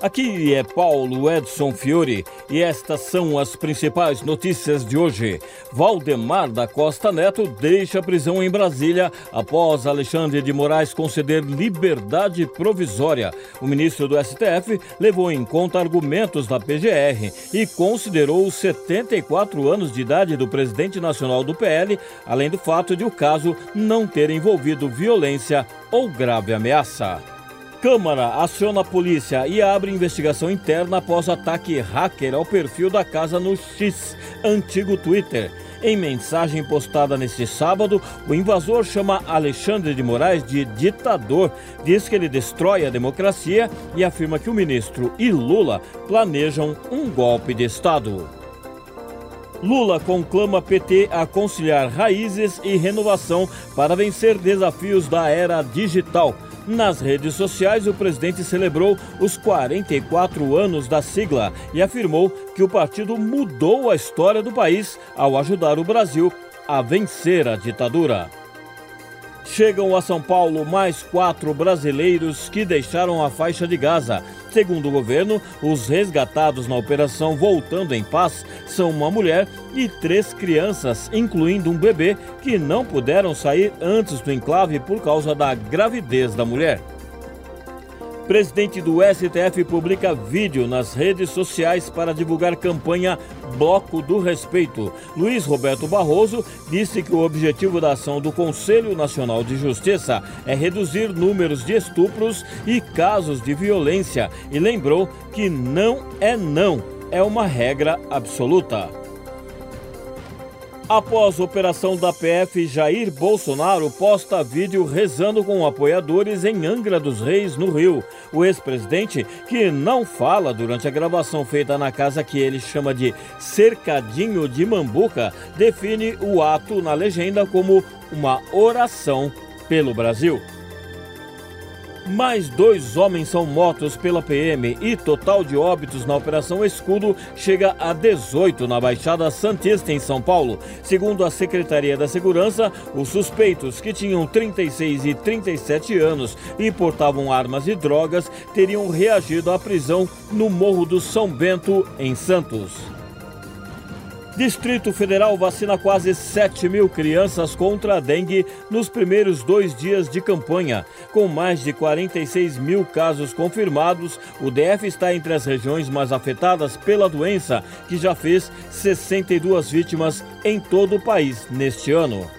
aqui é Paulo Edson Fiore e estas são as principais notícias de hoje. Valdemar da Costa Neto deixa a prisão em Brasília após Alexandre de Moraes conceder liberdade provisória. O ministro do STF levou em conta argumentos da PGR e considerou os 74 anos de idade do presidente nacional do PL, além do fato de o caso não ter envolvido violência ou grave ameaça. Câmara aciona a polícia e abre investigação interna após ataque hacker ao perfil da casa no X, antigo Twitter. Em mensagem postada neste sábado, o invasor chama Alexandre de Moraes de ditador, diz que ele destrói a democracia e afirma que o ministro e Lula planejam um golpe de Estado. Lula conclama PT a conciliar raízes e renovação para vencer desafios da era digital. Nas redes sociais, o presidente celebrou os 44 anos da sigla e afirmou que o partido mudou a história do país ao ajudar o Brasil a vencer a ditadura. Chegam a São Paulo mais quatro brasileiros que deixaram a faixa de Gaza. Segundo o governo, os resgatados na operação Voltando em Paz são uma mulher e três crianças, incluindo um bebê, que não puderam sair antes do enclave por causa da gravidez da mulher. Presidente do STF publica vídeo nas redes sociais para divulgar campanha Bloco do Respeito. Luiz Roberto Barroso disse que o objetivo da ação do Conselho Nacional de Justiça é reduzir números de estupros e casos de violência e lembrou que não é não, é uma regra absoluta. Após operação da PF, Jair Bolsonaro posta vídeo rezando com apoiadores em Angra dos Reis, no Rio. O ex-presidente, que não fala durante a gravação feita na casa que ele chama de Cercadinho de Mambuca, define o ato na legenda como uma oração pelo Brasil. Mais dois homens são mortos pela PM e total de óbitos na Operação Escudo chega a 18 na Baixada Santista, em São Paulo. Segundo a Secretaria da Segurança, os suspeitos, que tinham 36 e 37 anos e portavam armas e drogas, teriam reagido à prisão no Morro do São Bento, em Santos. Distrito Federal vacina quase 7 mil crianças contra a dengue nos primeiros dois dias de campanha. Com mais de 46 mil casos confirmados, o DF está entre as regiões mais afetadas pela doença, que já fez 62 vítimas em todo o país neste ano.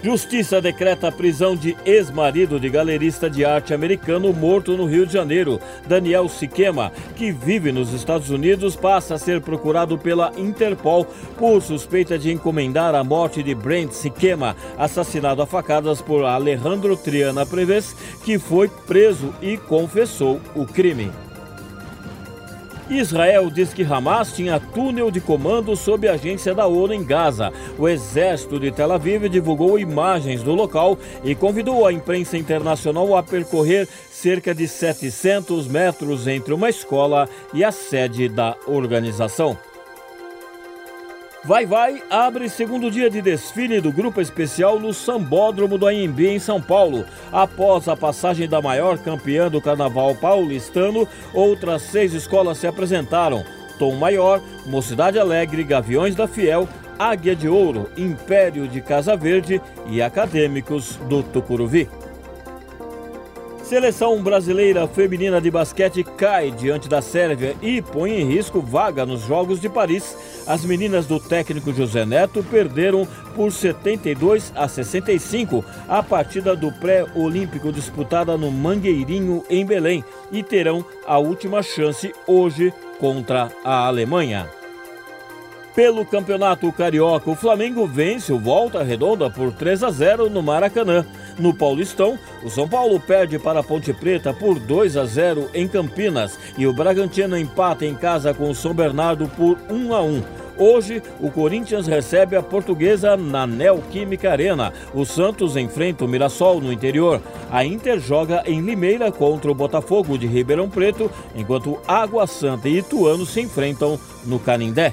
Justiça decreta a prisão de ex-marido de galerista de arte americano morto no Rio de Janeiro. Daniel Siquema, que vive nos Estados Unidos, passa a ser procurado pela Interpol por suspeita de encomendar a morte de Brent Siquema, assassinado a facadas por Alejandro Triana Preves, que foi preso e confessou o crime. Israel diz que Hamas tinha túnel de comando sob a agência da ONU em Gaza. O exército de Tel Aviv divulgou imagens do local e convidou a imprensa internacional a percorrer cerca de 700 metros entre uma escola e a sede da organização. Vai Vai abre segundo dia de desfile do grupo especial no Sambódromo do AMB em São Paulo. Após a passagem da maior campeã do carnaval paulistano, outras seis escolas se apresentaram: Tom Maior, Mocidade Alegre, Gaviões da Fiel, Águia de Ouro, Império de Casa Verde e Acadêmicos do Tucuruvi. Seleção brasileira feminina de basquete cai diante da Sérvia e põe em risco vaga nos Jogos de Paris. As meninas do técnico José Neto perderam por 72 a 65 a partida do pré-olímpico disputada no Mangueirinho, em Belém, e terão a última chance hoje contra a Alemanha. Pelo Campeonato Carioca, o Flamengo vence o Volta Redonda por 3 a 0 no Maracanã. No Paulistão, o São Paulo perde para a Ponte Preta por 2 a 0 em Campinas e o Bragantino empata em casa com o São Bernardo por 1 a 1. Hoje, o Corinthians recebe a portuguesa na Neoquímica Arena. O Santos enfrenta o Mirassol no interior. A Inter joga em Limeira contra o Botafogo de Ribeirão Preto, enquanto Água Santa e Ituano se enfrentam no Canindé.